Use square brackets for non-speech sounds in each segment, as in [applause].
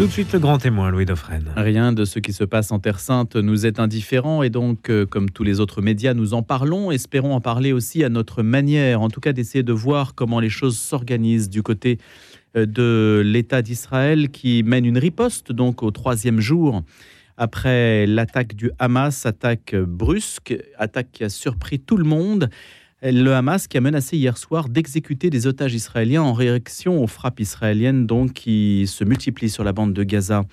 Tout de suite le grand témoin, Louis Dauphren. Rien de ce qui se passe en Terre Sainte nous est indifférent et donc, euh, comme tous les autres médias, nous en parlons. Espérons en parler aussi à notre manière, en tout cas d'essayer de voir comment les choses s'organisent du côté euh, de l'État d'Israël qui mène une riposte donc au troisième jour après l'attaque du Hamas, attaque brusque, attaque qui a surpris tout le monde. Le Hamas qui a menacé hier soir d'exécuter des otages israéliens en réaction aux frappes israéliennes donc qui se multiplient sur la bande de Gaza.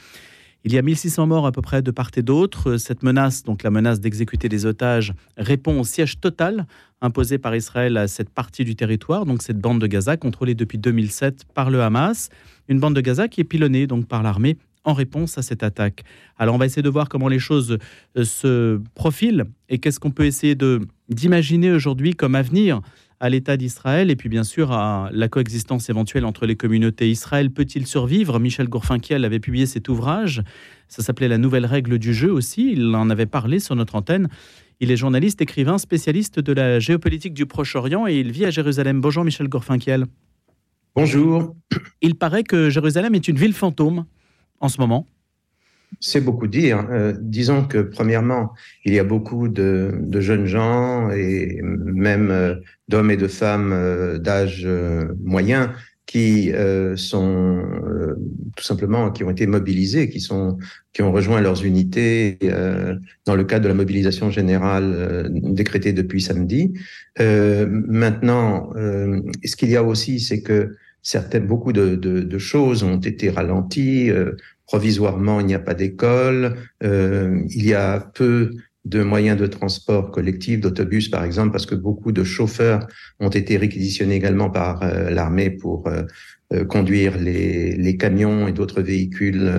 Il y a 1600 morts à peu près de part et d'autre. Cette menace, donc la menace d'exécuter des otages, répond au siège total imposé par Israël à cette partie du territoire, donc cette bande de Gaza contrôlée depuis 2007 par le Hamas. Une bande de Gaza qui est pilonnée donc par l'armée en réponse à cette attaque. Alors on va essayer de voir comment les choses euh, se profilent et qu'est-ce qu'on peut essayer de d'imaginer aujourd'hui comme avenir à l'État d'Israël et puis bien sûr à la coexistence éventuelle entre les communautés. Israël peut-il survivre? Michel Gourfinkiel avait publié cet ouvrage, ça s'appelait La nouvelle règle du jeu aussi, il en avait parlé sur notre antenne. Il est journaliste, écrivain, spécialiste de la géopolitique du Proche-Orient et il vit à Jérusalem. Bonjour Michel Gourfinkiel. Bonjour. Il paraît que Jérusalem est une ville fantôme en ce moment c'est beaucoup dire. Euh, disons que premièrement, il y a beaucoup de, jeunes gens et même euh, d'hommes et de femmes euh, d'âge moyen qui sont tout simplement qui ont été mobilisés, qui sont qui ont rejoint leurs unités dans le cadre de la mobilisation générale décrétée depuis samedi. maintenant, ce qu'il y a aussi, c'est que certaines, beaucoup de, de, choses ont été ralenties. Euh, provisoirement, il n'y a pas d'école. Euh, il y a peu de moyens de transport collectif, d'autobus par exemple, parce que beaucoup de chauffeurs ont été réquisitionnés également par euh, l'armée pour conduire les, les, camions et d'autres véhicules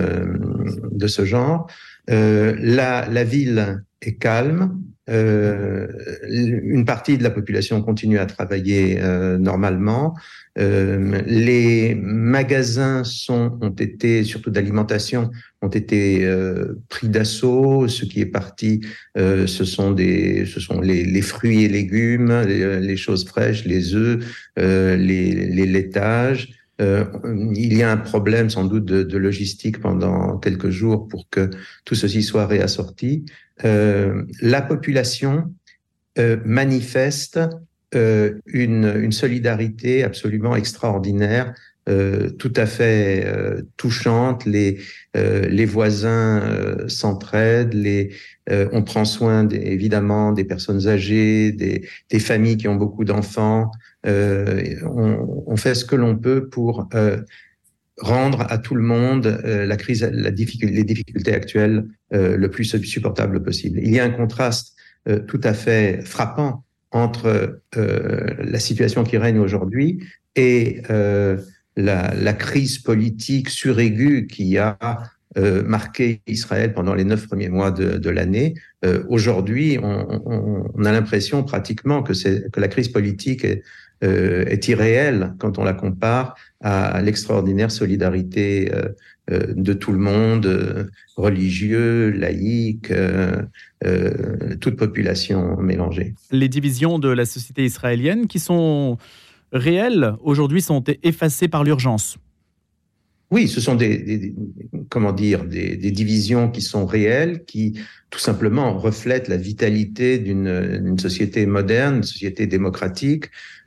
de ce genre. la, la ville est calme. Euh, une partie de la population continue à travailler euh, normalement. Euh, les magasins sont, ont été, surtout d'alimentation, ont été euh, pris d'assaut. Ce qui est parti, euh, ce sont des, ce sont les, les fruits et légumes, les, les, choses fraîches, les œufs, les, les laitages. Euh, il y a un problème sans doute de, logistique pendant quelques jours pour que tout ceci soit réassorti. Euh, la population euh, manifeste une, solidarité absolument extraordinaire, tout à fait touchante. Les, voisins s'entraident, on prend soin évidemment des personnes âgées, des familles qui ont beaucoup d'enfants. On, on, fait ce que l'on peut pour rendre à tout le monde euh, la crise, la difficulté, les difficultés actuelles euh, le plus supportable possible. Il y a un contraste euh, tout à fait frappant entre la situation qui règne aujourd'hui et la, la, crise politique suraiguë qui a marqué Israël pendant les neuf premiers mois de, de l'année. aujourd'hui, on, on, on, a l'impression pratiquement que, que la crise politique est, euh, est irréelle quand on la compare à l'extraordinaire solidarité euh, euh, de tout le monde, religieux, laïque, toute population mélangée. Les divisions de la société israélienne qui sont réelles aujourd'hui sont effacées par l'urgence. Oui, ce sont des, comment dire des, des, divisions qui sont réelles, qui tout simplement reflètent la vitalité d'une société moderne, une société démocratique,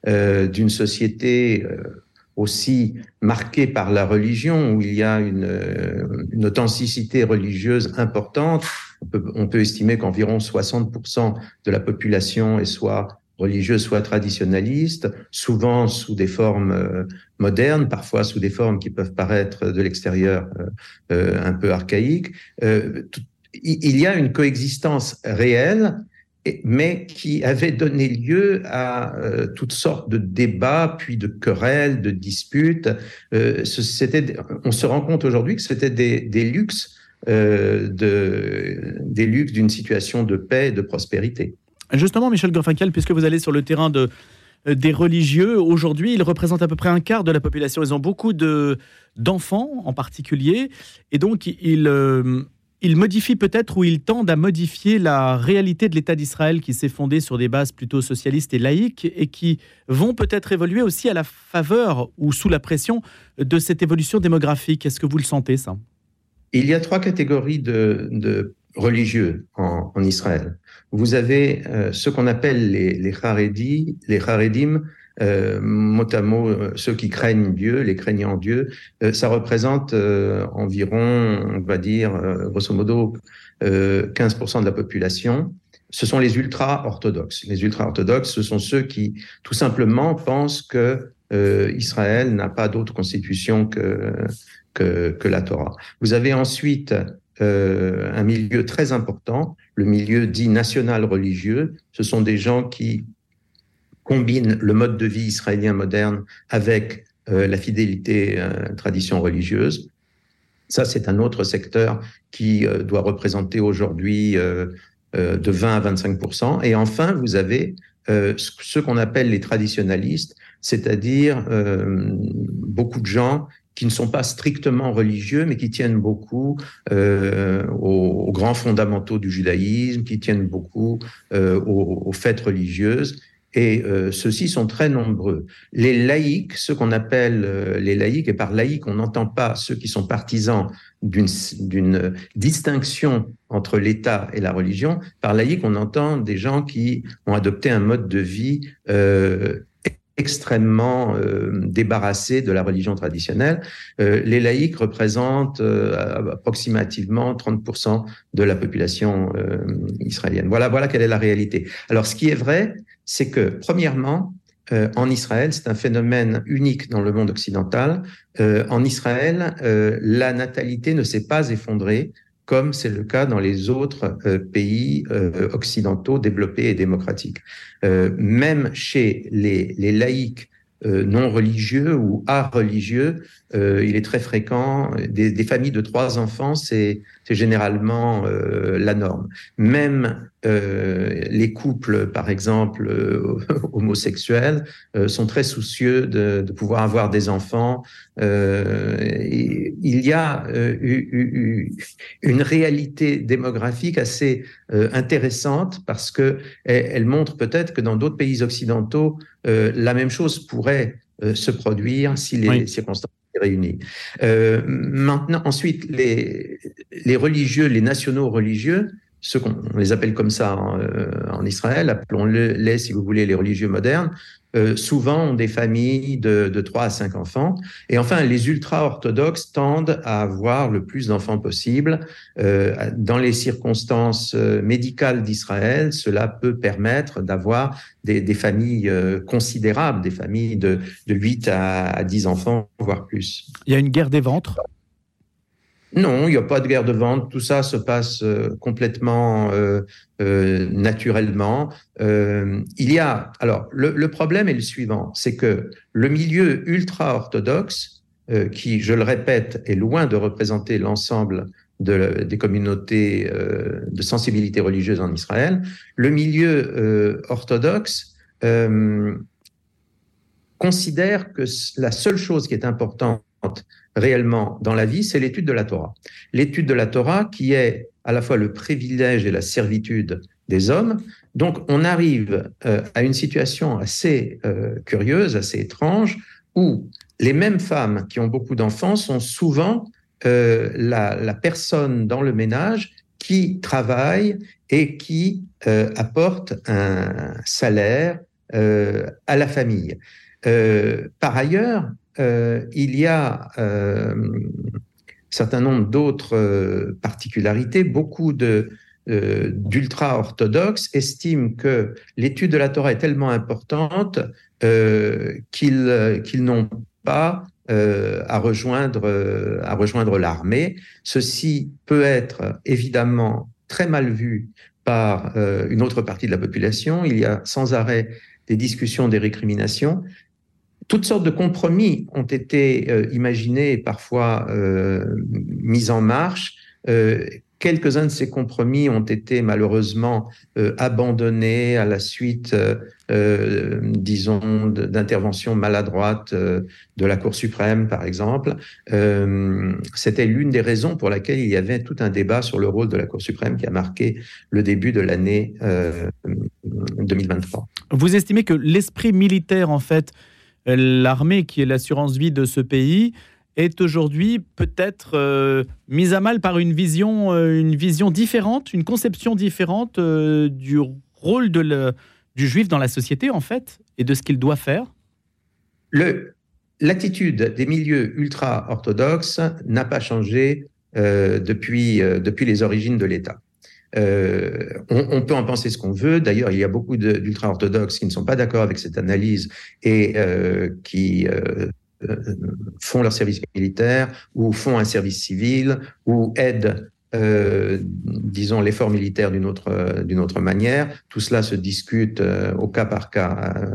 euh, d'une société euh, aussi marquée par la religion, où il y a une, euh, une authenticité religieuse importante. On peut, on peut estimer qu'environ 60% de la population est soit religieuse, soit traditionnaliste, souvent sous des formes modernes, parfois sous des formes qui peuvent paraître de l'extérieur un peu archaïques. il y a une coexistence réelle mais qui avait donné lieu à euh, toutes sortes de débats, puis de querelles, de disputes. Euh, on se rend compte aujourd'hui que c'était des, luxes, euh, de, des luxes d'une situation de paix et de prospérité. Justement, Michel Gorfinkel, puisque vous allez sur le terrain de, des religieux, aujourd'hui, ils représentent à peu près un quart de la population. Ils ont beaucoup de, d'enfants en particulier, et donc ils il modifie peut-être ou il tendent à modifier la réalité de l'État d'Israël qui s'est fondé sur des bases plutôt socialistes et laïques et qui vont peut-être évoluer aussi à la faveur ou sous la pression de cette évolution démographique. Est-ce que vous le sentez ça? Il y a trois catégories de, religieux en, Israël. Vous avez ceux qu'on appelle les, les les Haredim, euh, mot à mot, euh, ceux qui craignent Dieu, les craignants Dieu, euh, ça représente environ, on va dire, grosso modo, 15% de la population. Ce sont les ultra-orthodoxes. Les ultra-orthodoxes, ce sont ceux qui, tout simplement, pensent que Israël n'a pas d'autre constitution que, que, que, la Torah. Vous avez ensuite un milieu très important, le milieu dit national religieux. Ce sont des gens qui combine le mode de vie israélien moderne avec euh, la fidélité euh, tradition religieuse. Ça, c'est un autre secteur qui euh, doit représenter aujourd'hui de 20 à 25% Et enfin, vous avez ce qu'on appelle les traditionalistes, c'est-à-dire beaucoup de gens qui ne sont pas strictement religieux, mais qui tiennent beaucoup aux, grands fondamentaux du judaïsme, qui tiennent beaucoup aux, aux, fêtes religieuses et euh, ceux-ci sont très nombreux. Les laïcs, ceux qu'on appelle euh, les laïcs, et par laïcs, on n'entend pas ceux qui sont partisans d'une distinction entre l'État et la religion. Par laïcs, on entend des gens qui ont adopté un mode de vie euh, extrêmement euh, débarrassé de la religion traditionnelle. Euh, les laïcs représentent euh, approximativement 30% de la population israélienne. Voilà, voilà quelle est la réalité. Alors, ce qui est vrai, c'est que, premièrement, en Israël, c'est un phénomène unique dans le monde occidental. en Israël, la natalité ne s'est pas effondrée comme c'est le cas dans les autres euh, pays euh, occidentaux développés et démocratiques. Euh, même chez les, les laïcs non religieux ou à religieux, il est très fréquent. Des, des familles de trois enfants, c'est généralement la norme. Même euh, les couples, par exemple, euh, [laughs] homosexuels, euh, sont très soucieux de, de, pouvoir avoir des enfants. il y a une réalité démographique assez intéressante parce que elle, montre peut-être que dans d'autres pays occidentaux, la même chose pourrait se produire si les circonstances étaient réunies. maintenant, ensuite, les, les religieux, les nationaux religieux, ceux qu'on les appelle comme ça en, euh, en Israël, appelons-les, si vous voulez, les religieux modernes, euh, souvent ont des familles de, de 3 à 5 enfants. Et enfin, les ultra-orthodoxes tendent à avoir le plus d'enfants possible. Euh, dans les circonstances médicales d'Israël, cela peut permettre d'avoir des, familles considérables, des familles de, de 8 à, à 10 enfants, voire plus. Il y a une guerre des ventres? Non, il n'y a pas de guerre de vente. Tout ça se passe euh, complètement euh, euh, naturellement. Euh, il y a alors le, le, problème est le suivant, c'est que le milieu ultra orthodoxe, euh, qui, je le répète, est loin de représenter l'ensemble de, des communautés de sensibilité religieuse en Israël, le milieu orthodoxe considère que la seule chose qui est importante réellement dans la vie, c'est l'étude de la Torah. L'étude de la Torah qui est à la fois le privilège et la servitude des hommes. Donc on arrive euh, à une situation assez euh, curieuse, assez étrange, où les mêmes femmes qui ont beaucoup d'enfants sont souvent euh, la, personne dans le ménage qui travaille et qui apporte un salaire à la famille. par ailleurs, euh, il y a euh, un certain nombre d'autres euh, particularités. Beaucoup euh, d'ultra-orthodoxes estiment que l'étude de la Torah est tellement importante euh, qu'ils n'ont pas euh, à rejoindre l'armée. Ceci peut être évidemment très mal vu par une autre partie de la population. Il y a sans arrêt des discussions, des récriminations, toutes sortes de compromis ont été euh, imaginés et parfois euh, mis en marche. Euh, Quelques-uns de ces compromis ont été malheureusement abandonnés à la suite, disons, d'interventions maladroites de la Cour suprême, par exemple. C'était l'une des raisons pour laquelle il y avait tout un débat sur le rôle de la Cour suprême qui a marqué le début de l'année 2023. Vous estimez que l'esprit militaire, en fait, l'armée qui est l'assurance vie de ce pays est aujourd'hui peut-être mise à mal par une vision, une vision différente, une conception différente du rôle du juif dans la société, en fait, et de ce qu'il doit faire L'attitude des milieux ultra-orthodoxes n'a pas changé euh, depuis, euh, depuis les origines de l'État. Euh, on, peut en penser ce qu'on veut. D'ailleurs, il y a beaucoup d'ultra-orthodoxes qui ne sont pas d'accord avec cette analyse et euh, qui euh, font leur service militaire ou font un service civil ou aident disons, l'effort militaire d'une autre, d'une autre manière. Tout cela se discute au cas par cas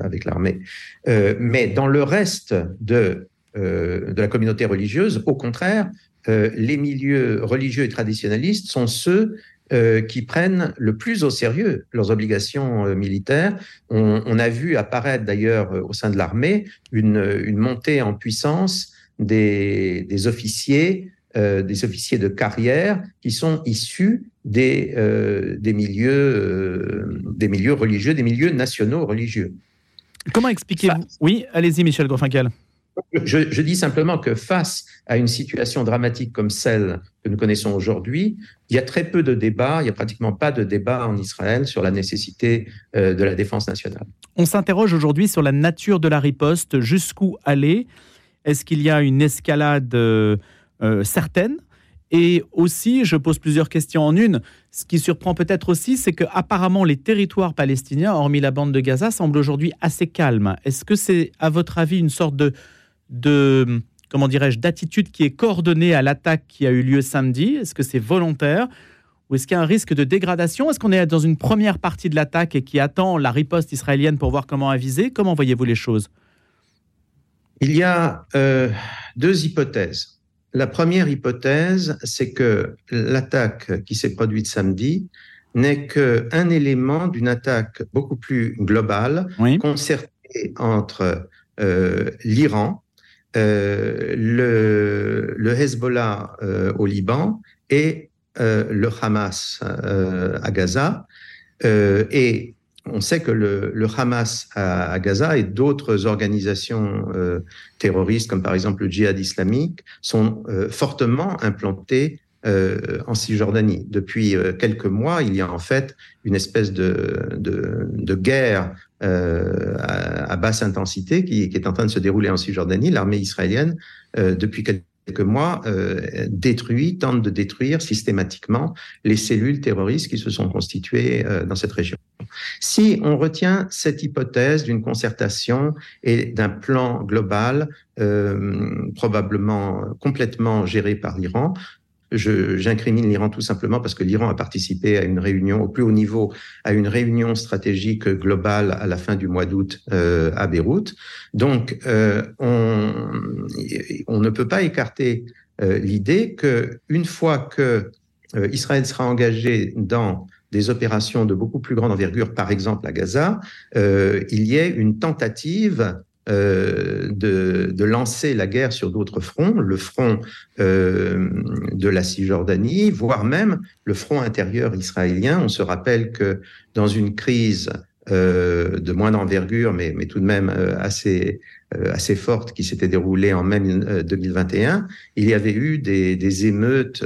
avec l'armée. Mais dans le reste de, de la communauté religieuse, au contraire, les milieux religieux et traditionnalistes sont ceux qui prennent le plus au sérieux leurs obligations militaires. On, on, a vu apparaître d'ailleurs au sein de l'armée une, une montée en puissance des, des officiers euh, des officiers de carrière qui sont issus des, euh, des, milieux, euh, des milieux religieux, des milieux nationaux religieux. Comment expliquez-vous Oui, allez-y, Michel Groffinkel. Je, dis simplement que face à une situation dramatique comme celle que nous connaissons aujourd'hui, il y a très peu de débats, il n'y a pratiquement pas de débat en Israël sur la nécessité de la défense nationale. On s'interroge aujourd'hui sur la nature de la riposte, jusqu'où aller? Est-ce qu'il y a une escalade euh, certaines. Et aussi, je pose plusieurs questions en une. Ce qui surprend peut-être aussi, c'est que apparemment les territoires palestiniens, hormis la bande de Gaza, semblent aujourd'hui assez calmes. Est-ce que c'est, à votre avis, une sorte de, de comment dirais-je, d'attitude qui est coordonnée à l'attaque qui a eu lieu samedi. Est-ce que c'est volontaire ou est-ce qu'il y a un risque de dégradation? Est-ce qu'on est dans une première partie de l'attaque et qui attend la riposte israélienne pour voir comment aviser? Comment voyez-vous les choses? Il y a euh, deux hypothèses. La première hypothèse, c'est que l'attaque qui s'est produite samedi n'est qu'un élément d'une attaque beaucoup plus globale, concertée entre euh, l'Iran, euh, le, Hezbollah euh, au Liban et euh, le Hamas à Gaza. Et on sait que le, Hamas à, à, Gaza et d'autres organisations terroristes, comme par exemple le djihad islamique, sont fortement implantés euh, en Cisjordanie. Depuis euh, quelques mois, il y a en fait une espèce de, de, de guerre euh, à, basse intensité qui, est en train de se dérouler en Cisjordanie. L'armée israélienne, depuis quelques mois, euh, détruit, tente de détruire systématiquement les cellules terroristes qui se sont constituées euh, dans cette région. Si on retient cette hypothèse d'une concertation et d'un plan global, euh, probablement complètement géré par l'Iran, J'incrimine l'Iran tout simplement parce que l'Iran a participé à une réunion au plus haut niveau, à une réunion stratégique globale à la fin du mois d'août euh, à Beyrouth. Donc, euh, on, on, ne peut pas écarter euh, l'idée que une fois que euh, Israël sera engagé dans des opérations de beaucoup plus grande envergure, par exemple à Gaza, euh, il y ait une tentative euh, de, de, lancer la guerre sur d'autres fronts, le front euh, de la Cisjordanie, voire même le front intérieur israélien. On se rappelle que dans une crise euh, de moins d'envergure, mais, mais, tout de même euh, assez, euh, assez forte qui s'était déroulée en mai 2021, il y avait eu des, des émeutes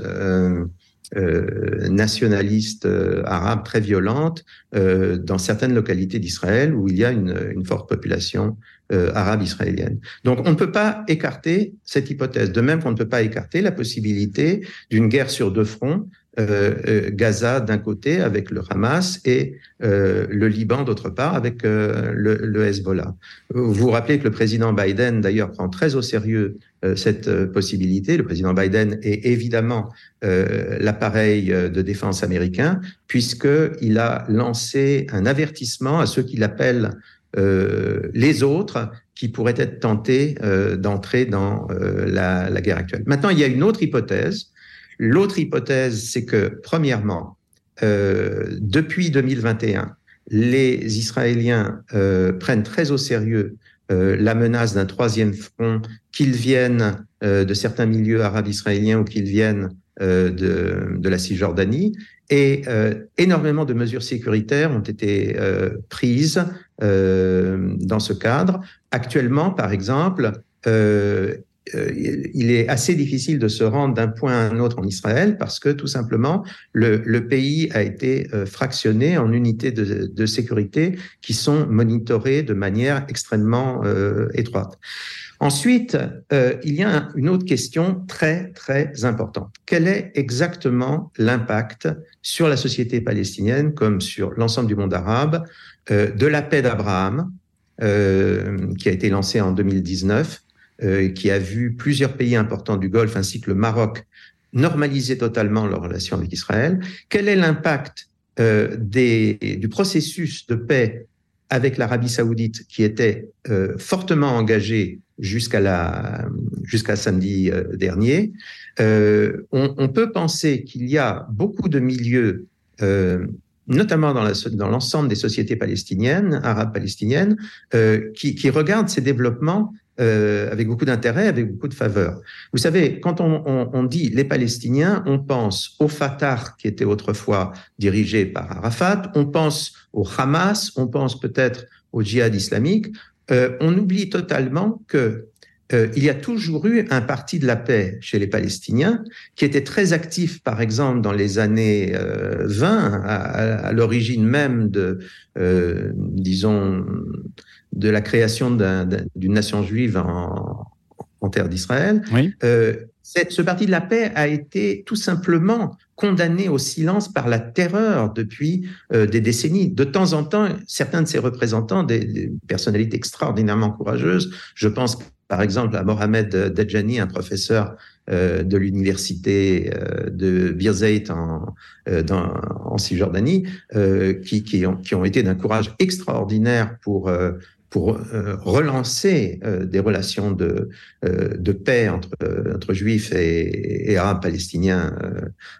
euh, nationalistes euh, arabes très violentes euh, dans certaines localités d'Israël où il y a une, une forte population arabe israélienne. Donc on ne peut pas écarter cette hypothèse, de même qu'on ne peut pas écarter la possibilité d'une guerre sur deux fronts euh, euh, Gaza d'un côté avec le Hamas et euh, le Liban d'autre part avec le, le, Hezbollah. Vous vous rappelez que le président Biden d'ailleurs prend très au sérieux cette possibilité. Le président Biden est évidemment l'appareil de défense américain puisqu'il a lancé un avertissement à ceux qu'il appelle les autres qui pourraient être tentés d'entrer dans la, la guerre actuelle. Maintenant, il y a une autre hypothèse L'autre hypothèse, c'est que, premièrement, euh, depuis 2021, les Israéliens euh, prennent très au sérieux euh, la menace d'un troisième front, qu'ils viennent euh, de certains milieux arabes israéliens ou qu'ils viennent euh, de, de, la Cisjordanie. Et euh, énormément de mesures sécuritaires ont été prises dans ce cadre. Actuellement, par exemple, il est assez difficile de se rendre d'un point à un autre en Israël parce que tout simplement le, pays a été fractionné en unités de, sécurité qui sont monitorées de manière extrêmement étroite. Ensuite, euh, il y a une autre question très, très importante. Quel est exactement l'impact sur la société palestinienne, comme sur l'ensemble du monde arabe, euh, de la paix d'Abraham, euh, qui a été lancée en 2019, qui a vu plusieurs pays importants du Golfe, ainsi que le Maroc, normaliser totalement leurs relations avec Israël. Quel est l'impact du processus de paix avec l'Arabie saoudite, qui était fortement engagé jusqu'à samedi euh, dernier, euh, on, peut penser qu'il y a beaucoup de milieux, euh, notamment dans l'ensemble des sociétés palestiniennes, arabes palestiniennes, euh, qui, regardent ces développements euh, avec beaucoup d'intérêt, avec beaucoup de faveur. Vous savez, quand on, dit les Palestiniens, on pense au Fatah qui était autrefois dirigé par Arafat, on pense au Hamas, on pense peut-être au djihad islamique. Euh, on oublie totalement que euh, il y a toujours eu un parti de la paix chez les Palestiniens qui était très actif, par exemple, dans les années 20, euh, à, l'origine même de, disons, de la création d'une nation juive en, en terre d'Israël. Oui. ce parti de la paix a été tout simplement condamné au silence par la terreur depuis euh, des décennies. De temps en temps, certains de ses représentants, des, personnalités extraordinairement courageuses, je pense par exemple à Mohamed Dajani, un professeur euh, de l'université euh, de Birzeit en, dans, en Cisjordanie, qui, qui, ont, qui ont été d'un courage extraordinaire pour pour euh, relancer euh, des relations de, euh, de paix entre, entre juifs et, et arabes palestiniens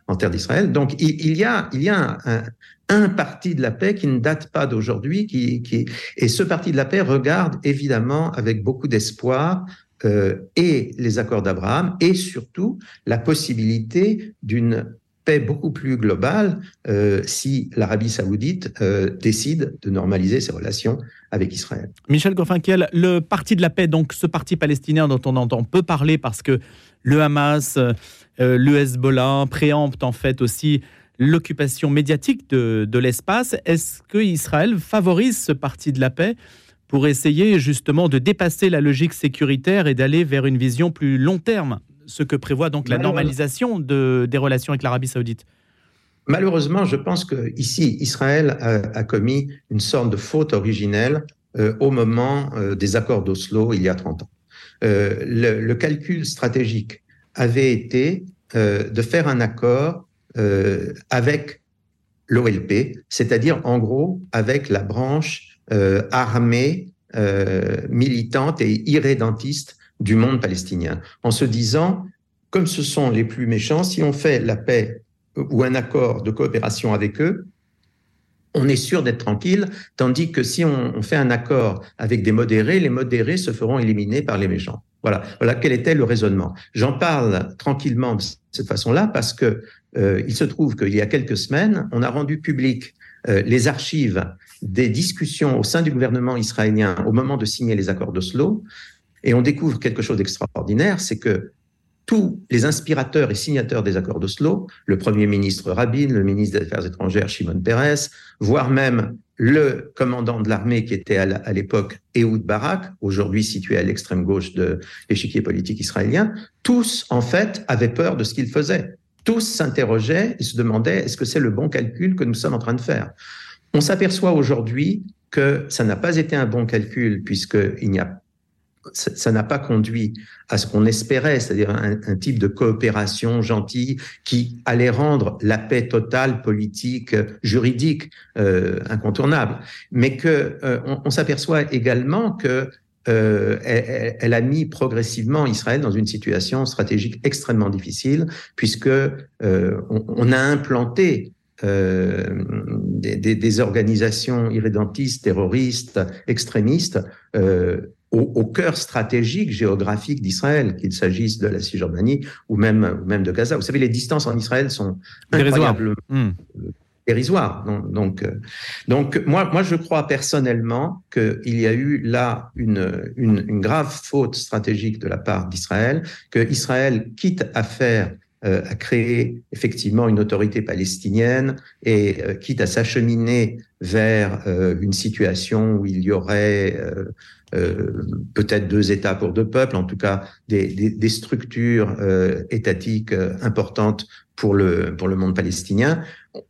en terre d'Israël. Donc il, il, y a, il y a un, un, parti de la paix qui ne date pas d'aujourd'hui, qui, qui, et ce parti de la paix regarde évidemment avec beaucoup d'espoir et les accords d'Abraham et surtout la possibilité d'une beaucoup plus globale euh, si l'Arabie saoudite euh, décide de normaliser ses relations avec Israël. Michel Goffinkel, le Parti de la paix, donc ce parti palestinien dont on entend peu parler parce que le Hamas, euh, le Hezbollah préemptent en fait aussi l'occupation médiatique de, de l'espace. Est-ce que Israël favorise ce Parti de la paix pour essayer justement de dépasser la logique sécuritaire et d'aller vers une vision plus long terme? Ce que prévoit donc la normalisation de, des relations avec l'Arabie saoudite Malheureusement, je pense que ici, Israël a, commis une sorte de faute originelle euh, au moment euh, des accords d'Oslo il y a 30 ans. Euh, le, calcul stratégique avait été de faire un accord avec l'OLP, c'est-à-dire en gros avec la branche armée, militante et irrédentiste du monde palestinien, en se disant, comme ce sont les plus méchants, si on fait la paix ou un accord de coopération avec eux, on est sûr d'être tranquille, tandis que si on, fait un accord avec des modérés, les modérés se feront éliminer par les méchants. Voilà, voilà quel était le raisonnement. J'en parle tranquillement de cette façon-là parce que euh, il se trouve qu'il y a quelques semaines, on a rendu public euh, les archives des discussions au sein du gouvernement israélien au moment de signer les accords d'Oslo, et on découvre quelque chose d'extraordinaire, c'est que tous les inspirateurs et signataires des accords d'Oslo, le Premier ministre Rabin, le ministre des Affaires étrangères Shimon Peres, voire même le commandant de l'armée qui était à l'époque Ehud Barak, aujourd'hui situé à l'extrême gauche de l'échiquier politique israélien, tous en fait avaient peur de ce qu'ils faisaient. Tous s'interrogeaient et se demandaient est-ce que c'est le bon calcul que nous sommes en train de faire? On s'aperçoit aujourd'hui que ça n'a pas été un bon calcul puisqu'il n'y a ça n'a pas conduit à ce qu'on espérait, c'est-à-dire un, type de coopération gentille qui allait rendre la paix totale, politique, juridique, euh, incontournable. Mais que euh, on, s'aperçoit également que euh, elle, a mis progressivement Israël dans une situation stratégique extrêmement difficile, puisque on, a implanté des, des, organisations irrédentistes, terroristes, extrémistes, euh, au, cœur stratégique, géographique d'Israël, qu'il s'agisse de la Cisjordanie ou même, même de Gaza. Vous savez, les distances en Israël sont incroyablement, hmm. dérisoire. Donc, euh, donc moi, moi, je crois personnellement qu'il y a eu là une, une, grave faute stratégique de la part d'Israël, que Israël, quitte à faire euh, à créer effectivement une autorité palestinienne et euh, quitte à s'acheminer vers une situation où il y aurait peut-être deux États pour deux peuples, en tout cas des, structures étatiques importantes pour le, pour le monde palestinien,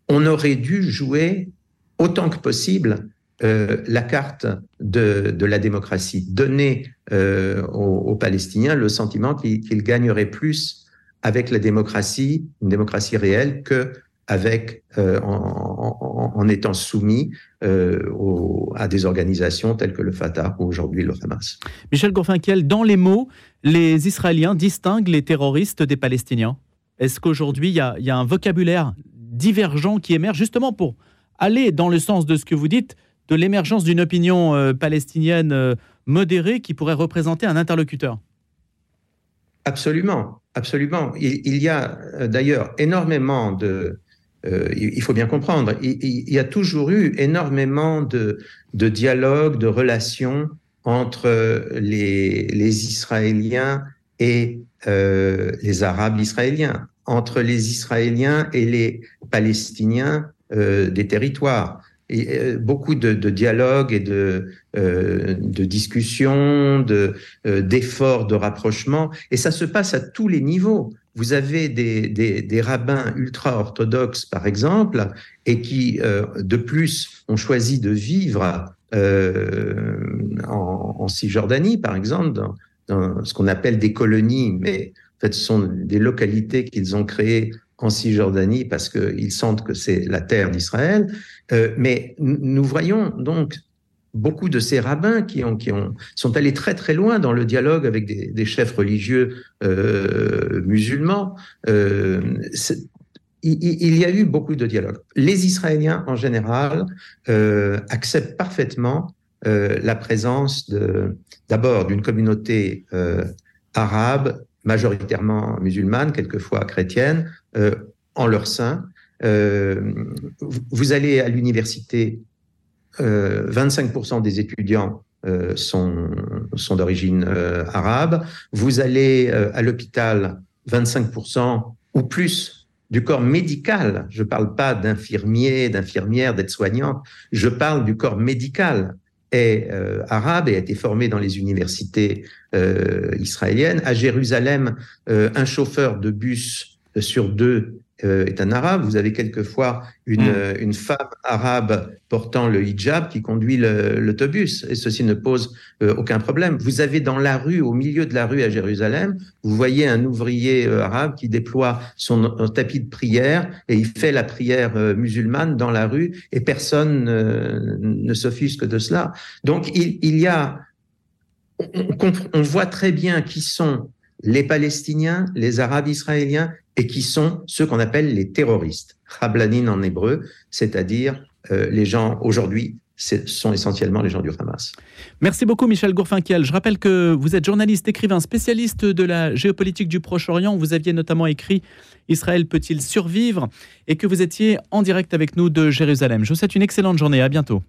on aurait dû jouer autant que possible euh, la carte de, la démocratie, donner euh, aux, Palestiniens le sentiment qu'ils gagneraient plus avec la démocratie, une démocratie réelle, que avec, euh, en, étant soumis à des organisations telles que le Fatah ou aujourd'hui le Hamas. Michel Gourfinkiel, dans les mots, les Israéliens distinguent les terroristes des Palestiniens est-ce qu'aujourd'hui, il y, a un vocabulaire divergent qui émerge justement pour aller dans le sens de ce que vous dites, de l'émergence d'une opinion euh, palestinienne euh, modérée qui pourrait représenter un interlocuteur? Absolument, absolument. Il, y a euh, d'ailleurs énormément de... il faut bien comprendre, il, y a toujours eu énormément de, de dialogues, de relations entre les, les Israéliens et les Arabes israéliens entre les Israéliens et les Palestiniens euh, des territoires. Euh, beaucoup de, de, dialogues et de, euh, de discussions, de, euh, d'efforts de rapprochement. Et ça se passe à tous les niveaux. Vous avez des, des, des rabbins ultra-orthodoxes, par exemple, et qui, euh, de plus, ont choisi de vivre en, en, Cisjordanie, par exemple, dans, dans ce qu'on appelle des colonies, mais fait, ce sont des localités qu'ils ont créées en Cisjordanie parce qu'ils sentent que c'est la terre d'Israël. Euh, mais nous voyons donc beaucoup de ces rabbins qui, ont, qui ont, sont allés très très loin dans le dialogue avec des, des chefs religieux euh, musulmans. Euh, il, y a eu beaucoup de dialogues. Les Israéliens en général euh, acceptent parfaitement euh, la présence d'abord d'une communauté euh, arabe majoritairement musulmanes, quelquefois chrétiennes, euh, en leur sein. Vous allez à l'université, 25% des étudiants euh, sont, d'origine euh, arabe. Vous allez euh, à l'hôpital, 25% ou plus du corps médical. Je ne parle pas d'infirmiers, d'infirmières, d'aides-soignantes. Je parle du corps médical est euh, arabe et a été formé dans les universités euh, israéliennes. À Jérusalem, euh, un chauffeur de bus sur deux euh, est un arabe. Vous avez quelquefois une, mm. Euh, une femme arabe portant le hijab qui conduit l'autobus, et ceci ne pose euh, aucun problème. Vous avez dans la rue, au milieu de la rue à Jérusalem, vous voyez un ouvrier arabe qui déploie son tapis de prière et il fait la prière musulmane dans la rue et personne ne s'offusque de cela. Donc il, il y a, on, on voit très bien qui sont les Palestiniens, les Arabes israéliens et qui sont ceux qu'on appelle les terroristes, Rablanin en hébreu, c'est-à-dire euh, les gens aujourd'hui ce sont essentiellement les gens du Hamas. Merci beaucoup Michel Gourfinkiel. Je rappelle que vous êtes journaliste, écrivain, spécialiste de la géopolitique du Proche-Orient. Vous aviez notamment écrit Israël peut-il survivre et que vous étiez en direct avec nous de Jérusalem. Je vous souhaite une excellente journée. À bientôt.